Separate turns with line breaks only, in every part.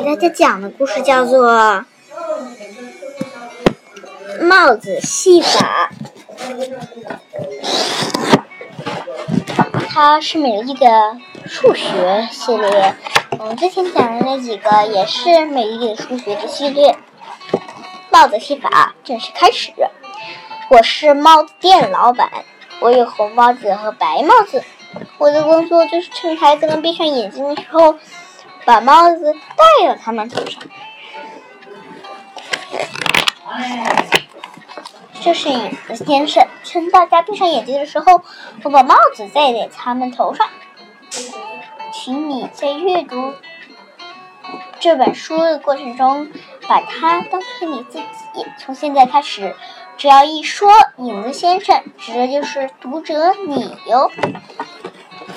给大家讲的故事叫做《帽子戏法》，它是美丽的数学系列。我们之前讲的那几个也是美丽的数学的系列。帽子戏法正式开始。我是帽子店老板，我有红帽子和白帽子。我的工作就是趁孩子们闭上眼睛的时候。把帽子戴到他们头上，这是影子先生。趁大家闭上眼睛的时候，我把帽子戴在他们头上。请你在阅读这本书的过程中，把它当成你自己。从现在开始，只要一说“影子先生”，指的就是读者你哟。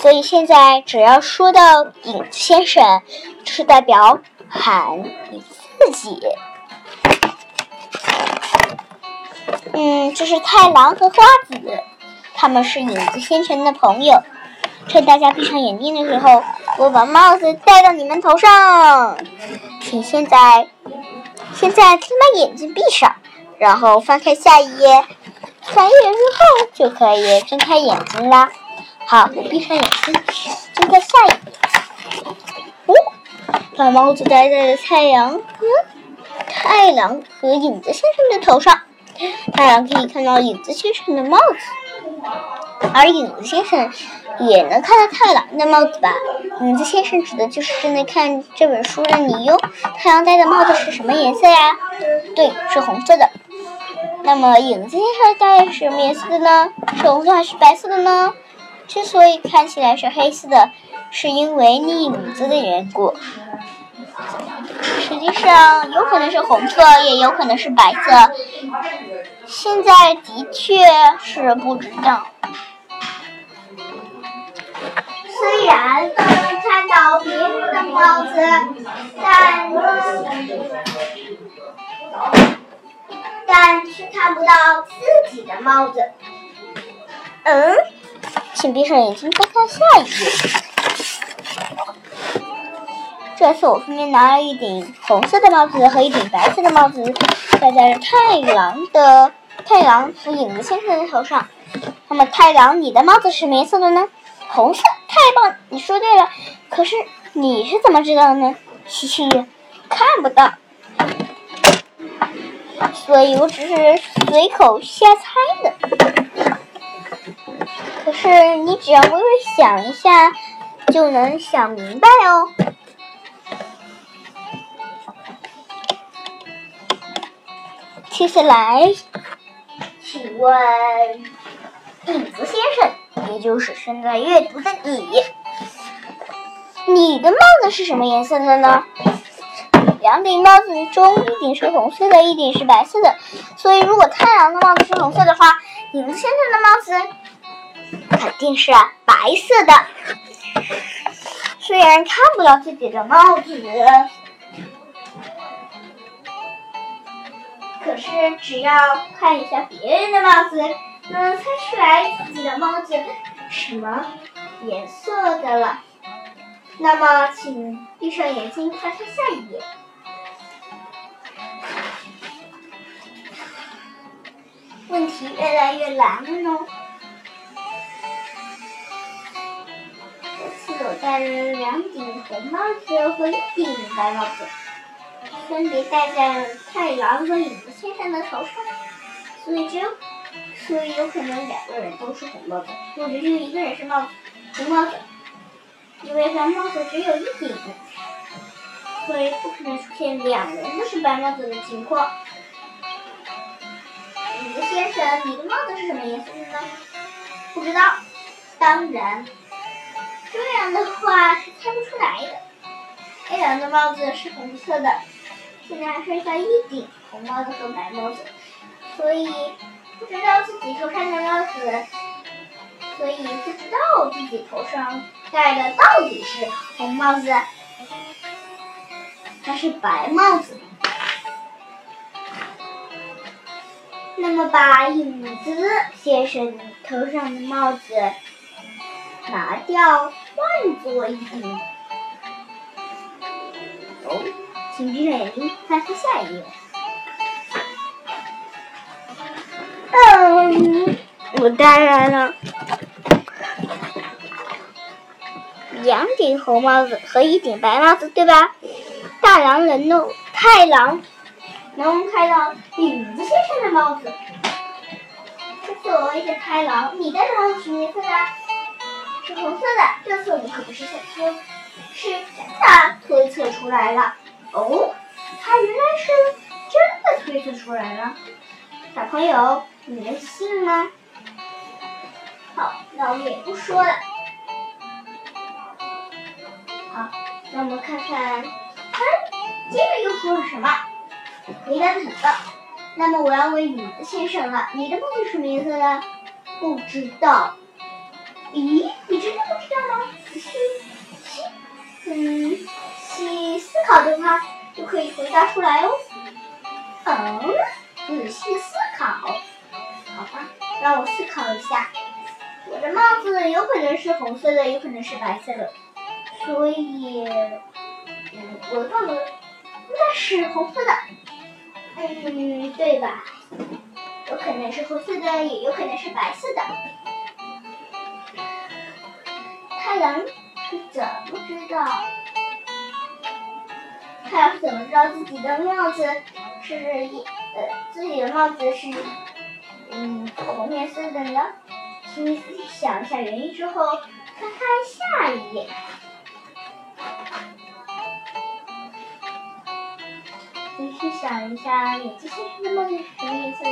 所以现在只要说到影子先生，就是代表喊你自己。嗯，这是太郎和花子，他们是影子先生的朋友。趁大家闭上眼睛的时候，我把帽子戴到你们头上。请现在，现在先把眼睛闭上，然后翻开下一页。翻页之后就可以睁开眼睛啦。好，我闭上眼睛，睁开下一页。哦，把帽子戴在了太阳和太阳和影子先生的头上。太阳可以看到影子先生的帽子，而影子先生也能看到太阳的帽子吧？影子先生指的就是正在看这本书的你哟。太阳戴的帽子是什么颜色呀？对，是红色的。那么影子先生戴的是什么颜色的呢？是红色还是白色的呢？之所以看起来是黑色的，是因为影子的缘故。实际上，有可能是红色，也有可能是白色。现在的确是不知道。虽然都能看到别人的帽子，但但却看不到自己的帽子。嗯？请闭上眼睛，再看下一页。这次我分别拿了一顶红色的帽子和一顶白色的帽子，戴在了太郎的太郎和影子先生的头上。那么，太郎，你的帽子是什么颜色的呢？红色，太棒！你说对了。可是你是怎么知道的呢？嘻嘻，看不到，所以我只是随口瞎猜的。是你只要微微想一下，就能想明白哦。接下来，请问影子先生，也就是正在阅读的你，你的帽子是什么颜色的呢？两顶帽子中，一顶是红色的，一顶是白色的。所以，如果太阳的帽子是红色的话，影子先生的帽子。肯定是白色的。虽然看不到自己的帽子，可是只要看一下别人的帽子，能猜出来自己的帽子什么颜色的了。那么，请闭上眼睛，翻开下一页。问题越来越难了呢戴了两顶红帽子和一顶白帽子，分别戴在太郎和影子先生的头上，所以只有，所以有可能两个人都是红帽子，或者只有一个人是帽子红帽子，因为白帽子只有一顶，所以不可能出现两人都是白帽子的情况。影子先生，你的帽子是什么颜色的呢？不知道，当然。这样的话是猜不出来的。太阳的帽子是红色的，现在还剩下一顶红帽子和白帽子，所以不知道自己头上的帽子，所以不知道自己头上戴的到底是红帽子还是白帽子。那么把影子先生头上的帽子拿掉。换做一顶，哦，请闭上眼睛，翻开下一页。嗯，我当然了。两顶红帽子和一顶白帽子，对吧？大狼能弄太郎能看到影子先生的帽子。作为一个太郎，你戴的帽子什么颜色的？红色的。这次我们可不是想说，是真的推测出来了。哦，他原来是真的推测出来了。小朋友，你们信吗？好，那我们也不说了。好，那我们看看，他接着又说了什么？回答对了。那么我要问影子先生了，你的帽子什么颜色的？不知道。咦，你真的不知道吗？仔细细，嗯，细思考的话，就可以回答出来哦。嗯，仔细思考。好吧，让我思考一下。我的帽子有可能是红色的，有可能是白色的。所以，嗯，我的帽子应该是红色的，嗯，对吧？有可能是红色的，也有可能是白色的。太阳是怎么知道？太阳是怎么知道自己的帽子是一呃自己的帽子是嗯红颜色的呢？请你仔细想一下原因之后，翻开下一页。仔细想一下，眼镜先生的帽子是什么颜色的？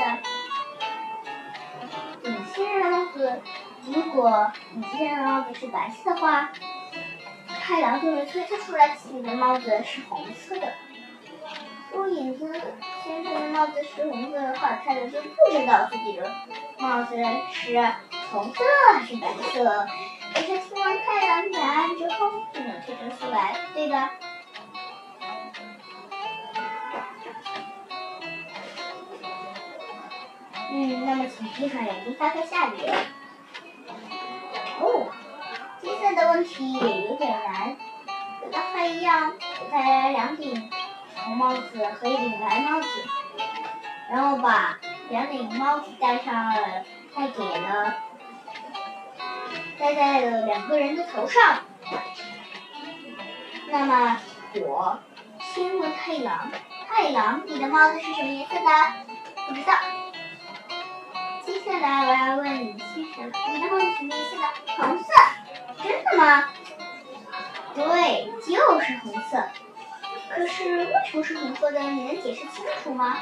眼镜先生的帽子，如果你今天的帽子是白色的话，太阳就能推测出来自己的帽子是红色的。如果眼镜先生的帽子是红色的话，太阳就不知道自己的帽子是红色还是白色。可是听完太阳的答案之后，就能推测出来，对吧？嗯，那么请闭上眼睛，翻开下一页。哦，接下来的问题也有点难。跟刚才一样，我戴了两顶红帽子和一顶白帽子，然后把两顶帽子戴上了，戴给了戴在了两个人的头上。那么我先问太郎，太郎，你的帽子是什么颜色的？不知道。接下来我要问李先生，你的帽子什么颜色的？红色。真的吗？对，就是红色。可是为什么是红色的？你能解释清楚吗？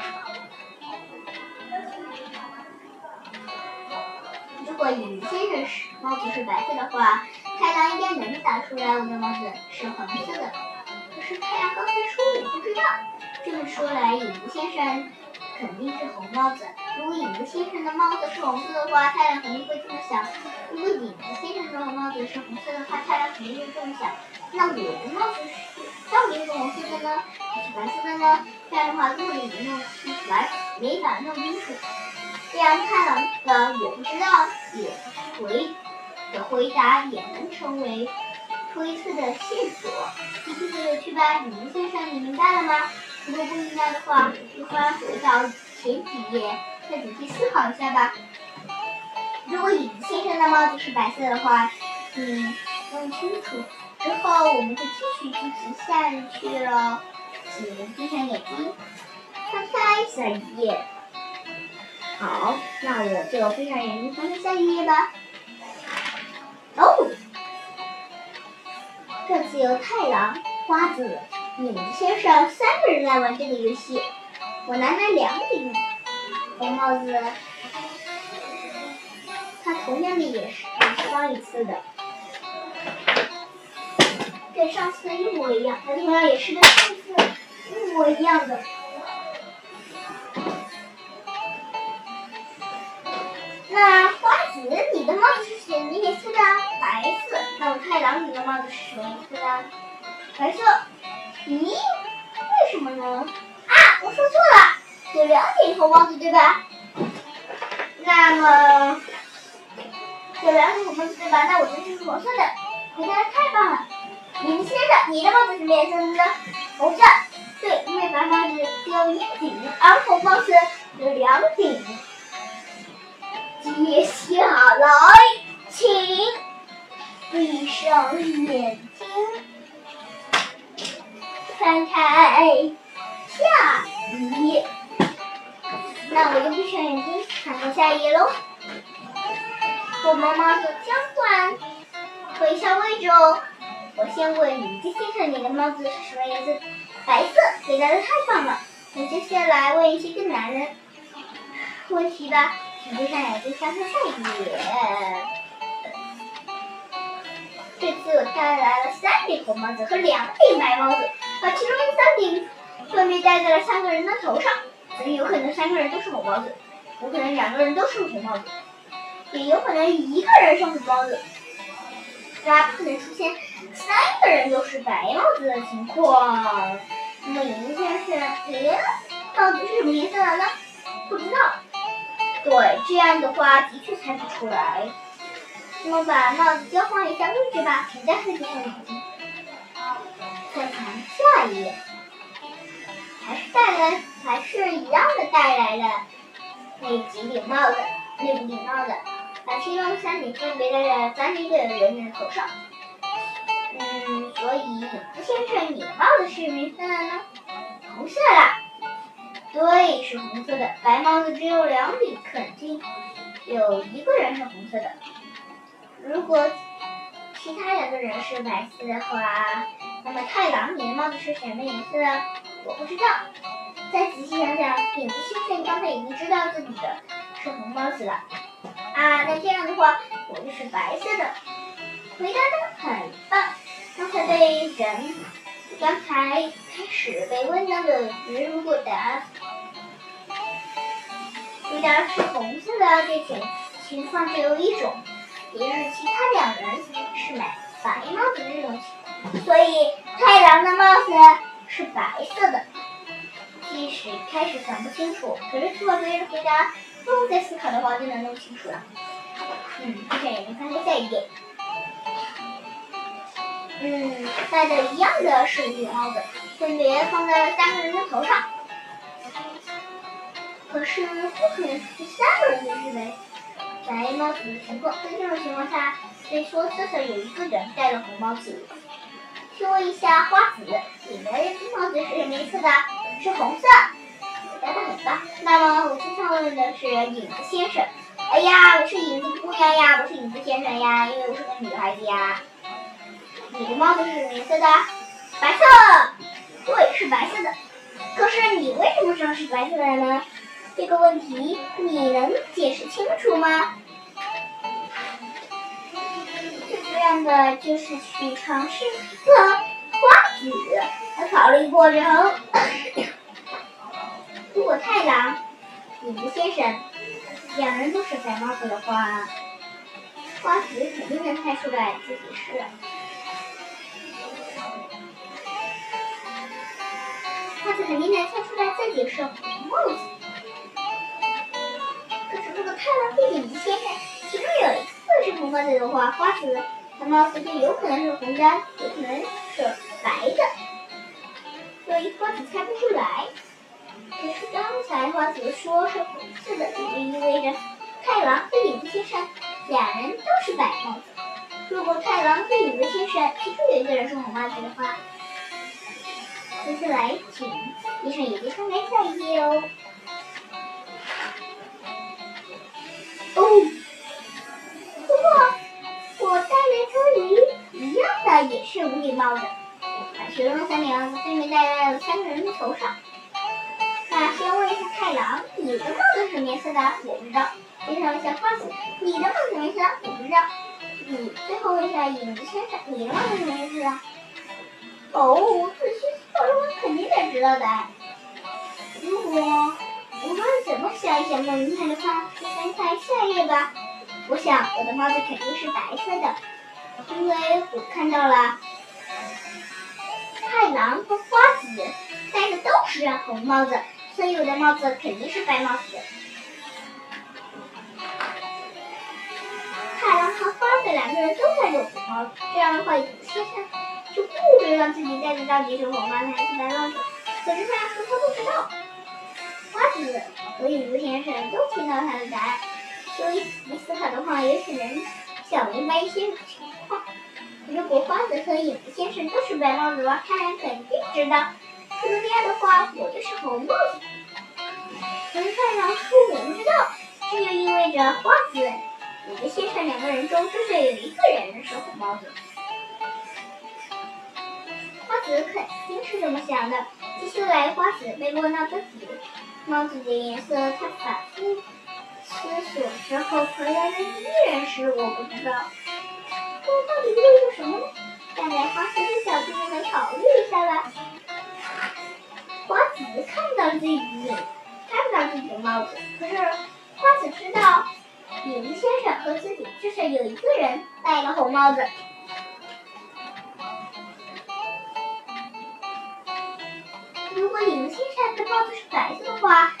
如果影子先生是帽子是白色的话，太阳应该能打出来我的帽子是黄色的。可是太阳刚才说我不知道。这么说来，影子先生肯定是红帽子。如果影子先生的帽子是红色的话，太阳肯定会这么想。如果影子先生的帽子是红色的话，太阳肯定会这么想。那我的帽子是到底是红色的呢，还是白色的呢？这样的话，根本没弄清楚来，没法弄清楚。这样太阳的我不知道也回的回答也能成为推测的线索。继续做有趣吧，影子先生，你明白了吗？如果不明白的话，就翻回到前几页，再仔细思考一下吧。如果影子先生的帽子是白色的话，请，弄清楚之后，我们就继续进行下去了。请闭上眼睛，翻开下一页。好，那我就闭上眼睛，翻开下一页吧。哦，这次由太郎、花子。影子先生三个人来玩这个游戏，我拿了两顶红帽子，他同样的也是上一次的，跟上次的一模一样，它同样也是跟上次一模一样的。那花子，你的帽子是什么颜色的？白色。那我太郎，你的帽子是什么颜色的？白色。咦，为什么呢？啊，我说错了，有两顶红帽子对吧？那么有两顶红帽子对吧？那我就是红色的，回答太棒了。林先生，你的帽子什么颜色的呢？红色。对，因为白帽子有一顶，而红帽子有两顶。接下来，请闭上眼睛，翻开下一页。那我就闭上眼睛，看看下一页喽。我妈妈做交换，回下位置哦。我先问影子先生，你的帽子是什么颜色？白色，回答的太棒了。那接下来问一些更难的问题吧。请闭上眼睛，翻看下一页。这次我带来了三顶红帽子和两顶白帽子，把其中的三顶分别戴在了三个人的头上。所以有可能三个人都是红帽子，有可能两个人都是红帽子，也有可能一个人是红帽子。当然不可能出现三个人都是白帽子的情况。那么影子先生，你的帽子是什么颜色的呢？不知道。对，这样的话的确猜不出来。那么把帽子交换一下位置吧，请再闭上眼睛。再看下一页，还是带来，还是一样的带来了那几顶帽子，那五顶帽子，把其中三顶分别戴在三个人的头上。嗯，所以影子先生，你的帽子是什么颜色的呢？红色的。对，是红色的。白帽子只有两顶，肯定有一个人是红色的。如果其他两个人是白色的话，那么太郎，你的帽子是什么颜色？我不知道。再仔细想想，影子先生刚才已经知道自己的是红帽子了。啊，那这样的话，我就是白色的。回答的很棒。刚才被人，刚才开始被问到的人，如果答回答是红色的，这种情况只有一种，也就是其他两人是买白帽子这种情况。所以太郎的帽子是白色的。即使开始想不清楚，可是听完别人回答，不用再思考的话，就能弄清楚了。嗯，，OK，我们，翻开下一页。嗯，戴的一样的是绿帽子，分别放在三个人的头上。可是不可能是三个人都是白白帽子的情况，在这种情况下，得说至少有一个人戴了红帽子。请问一下花子，你的绿帽子是什么颜色的？是红色。答的很棒。那么我接下问的是影子先生。哎呀，我是影子姑娘呀，不是影子先生呀，因为我是个女孩子呀。你的帽子是什么颜色的？白色。对，是白色的。可是你为什么知道是白色的呢？这个问题你能解释清楚吗？最主要的就是去尝试和花子。我考虑过之如果太郎、影子先生两人都是白帽子的话，花子肯定能猜出来自己是。花子肯定能猜出来自己是红帽子。可是如果太郎和影子先生其中有一个是红帽子的话，花子的帽子就有可能是红的，有可能是白的。所以花子猜不出来。可是刚才花子说是红色的，也就意味着太郎和影子先生两人都是白帽子。如果太郎和影子先生其中有一个人是红帽子的话，接下来，请闭上眼睛，翻开下一页哦。哦，不过我戴了颗鱼一样的，也是五顶帽子，把其中三顶分别戴在了三个人的头上。太郎，你的帽子是什么颜色的？我不知道。接着问一下花子，你的帽子什么颜色的？我不知道。你最后问一下影子先生，你的帽子什么颜色的？哦，这些。我肯定得知道的。如果无论怎么想一想，我们还能看翻开下一页吧。我想我的帽子肯定是白色的，因为我看到了太郎和花子戴的都是红帽子，所以我的帽子肯定是白帽子。太郎和花子两个人都戴着红帽子，这样的话，先生。就不知道自己戴的到底是红帽子还是白帽子。可是太阳说他不知道。花子和影子先生都听到他的答案，所以仔细思考的话，也许能想明白一些情况。如果花子和影子先生都是白帽子的话，太阳肯定知道。如果这样的话，我就是红帽子。可是太阳说我不知道，这就意味着花子、影子先生两个人中至少有一个人是红帽子。花子肯定是这么想的。接下来，花子被问到自己帽子的颜色，他反复思索之后回答的依然是我不知道。这到底意味着什么呢？看来花子的小子们考虑一下吧。花子看不到自己，看不到自己的帽子，可是花子知道，影子先生和自己至少有一个人戴了红帽子。如果影子先生的帽子是白色的话，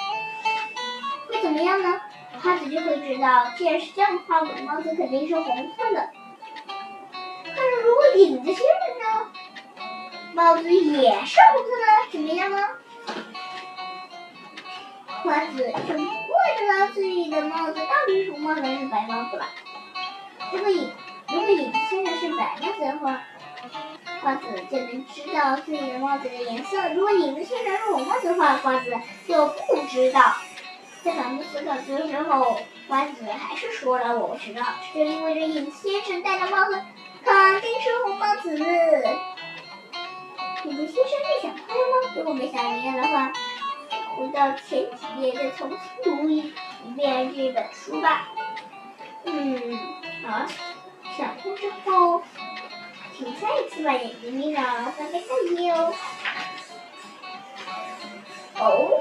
会怎么样呢？花子就会知道，既然是这样的话，我的帽子肯定是红色的。可是如果影子先生呢，帽子也是红色的，怎么样呢？花子就不会知道自己的帽子到底是红帽子还是白帽子了。如果影如果影子先生是白帽子的话。花子就能知道自己的帽子的颜色。如果影子先生是红帽子的话，花子就不知道。在反复思考的时候，花子还是说了：“我不知道。”这就意味着影子先生戴的帽子肯定是红帽子。影子先生没想开吗？如果没想明白的话，回到前几页再重新读一遍这本书吧。嗯，好，想通之后。请再一次把眼睛闭上，翻开下一页哦。哦，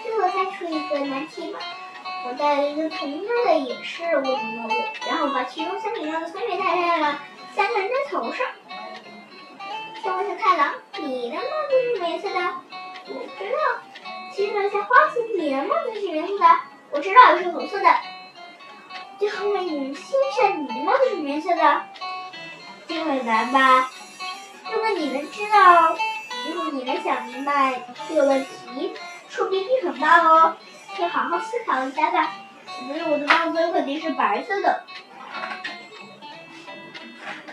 最后再出一个难题吧。我戴了一个同样的也是我的帽子，然后把其中三顶帽子分别戴在了三个人的头上。先问下太郎，你的帽子是什么颜色的？我不知道。接着下花子，你的帽子是什么颜色的？我知道，是红色的。最后问先生，你的帽子是什么颜色的？这很难吧？如果你能知道，如果你能想明白这个问题，说不定很棒哦。可以好好思考一下吧。因为我的帽子肯定是白色的。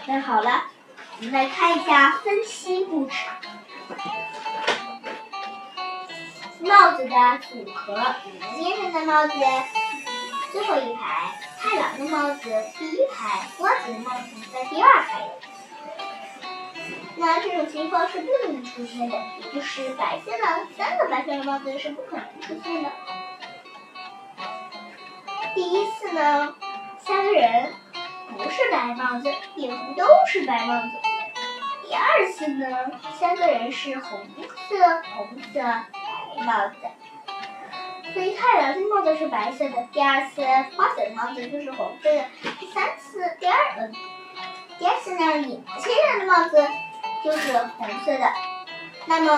那好了，我们来看一下分析故事。帽子的组合：先生的帽子最后一排。太郎的帽子第一排，花子的帽子在第二排。那这种情况是不能出现的，也就是白色的三个白色的帽子是不可能出现的。第一次呢，三个人不是白帽子，也不都是白帽子。第二次呢，三个人是红色、红色、帽子。所以太阳的帽子是白色的，第二次花子的帽子就是红色的，第三次第二嗯，第二次呢，你先生的帽子就是红色的。那么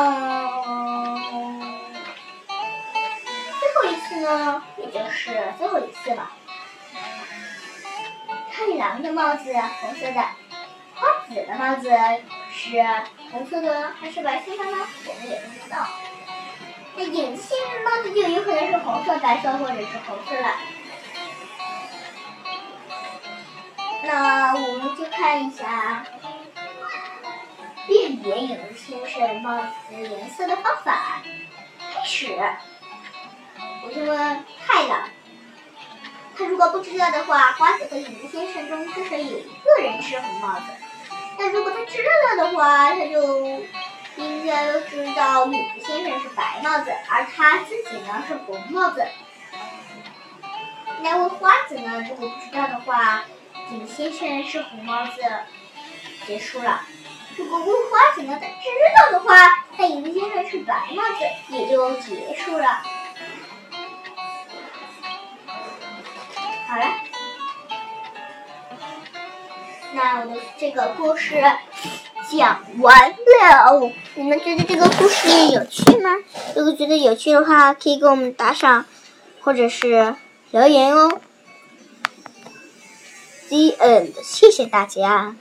最后一次呢，也就是最后一次了。太郎的帽子红色的，花子的帽子是红色的还是白色的呢？我们也不知道。那影子先生帽子就有可能是红色、白色或者是红色了。那我们就看一下辨别影子先生帽子颜色的方法。开始，我就问太阳，他如果不知道的话，花子和影子先生中至少有一个人是红帽子。那如果他知道了的话，他就。应该都知道，影子先生是白帽子，而他自己呢是红帽子。那问花子呢？如果不知道的话，影子先生是红帽子，结束了。如果问花子呢？他知道的话，那影子先生是白帽子，也就结束了。好了，那我的这个故事。讲完了，你们觉得这个故事有趣吗？如果觉得有趣的话，可以给我们打赏，或者是留言哦。The end，谢谢大家。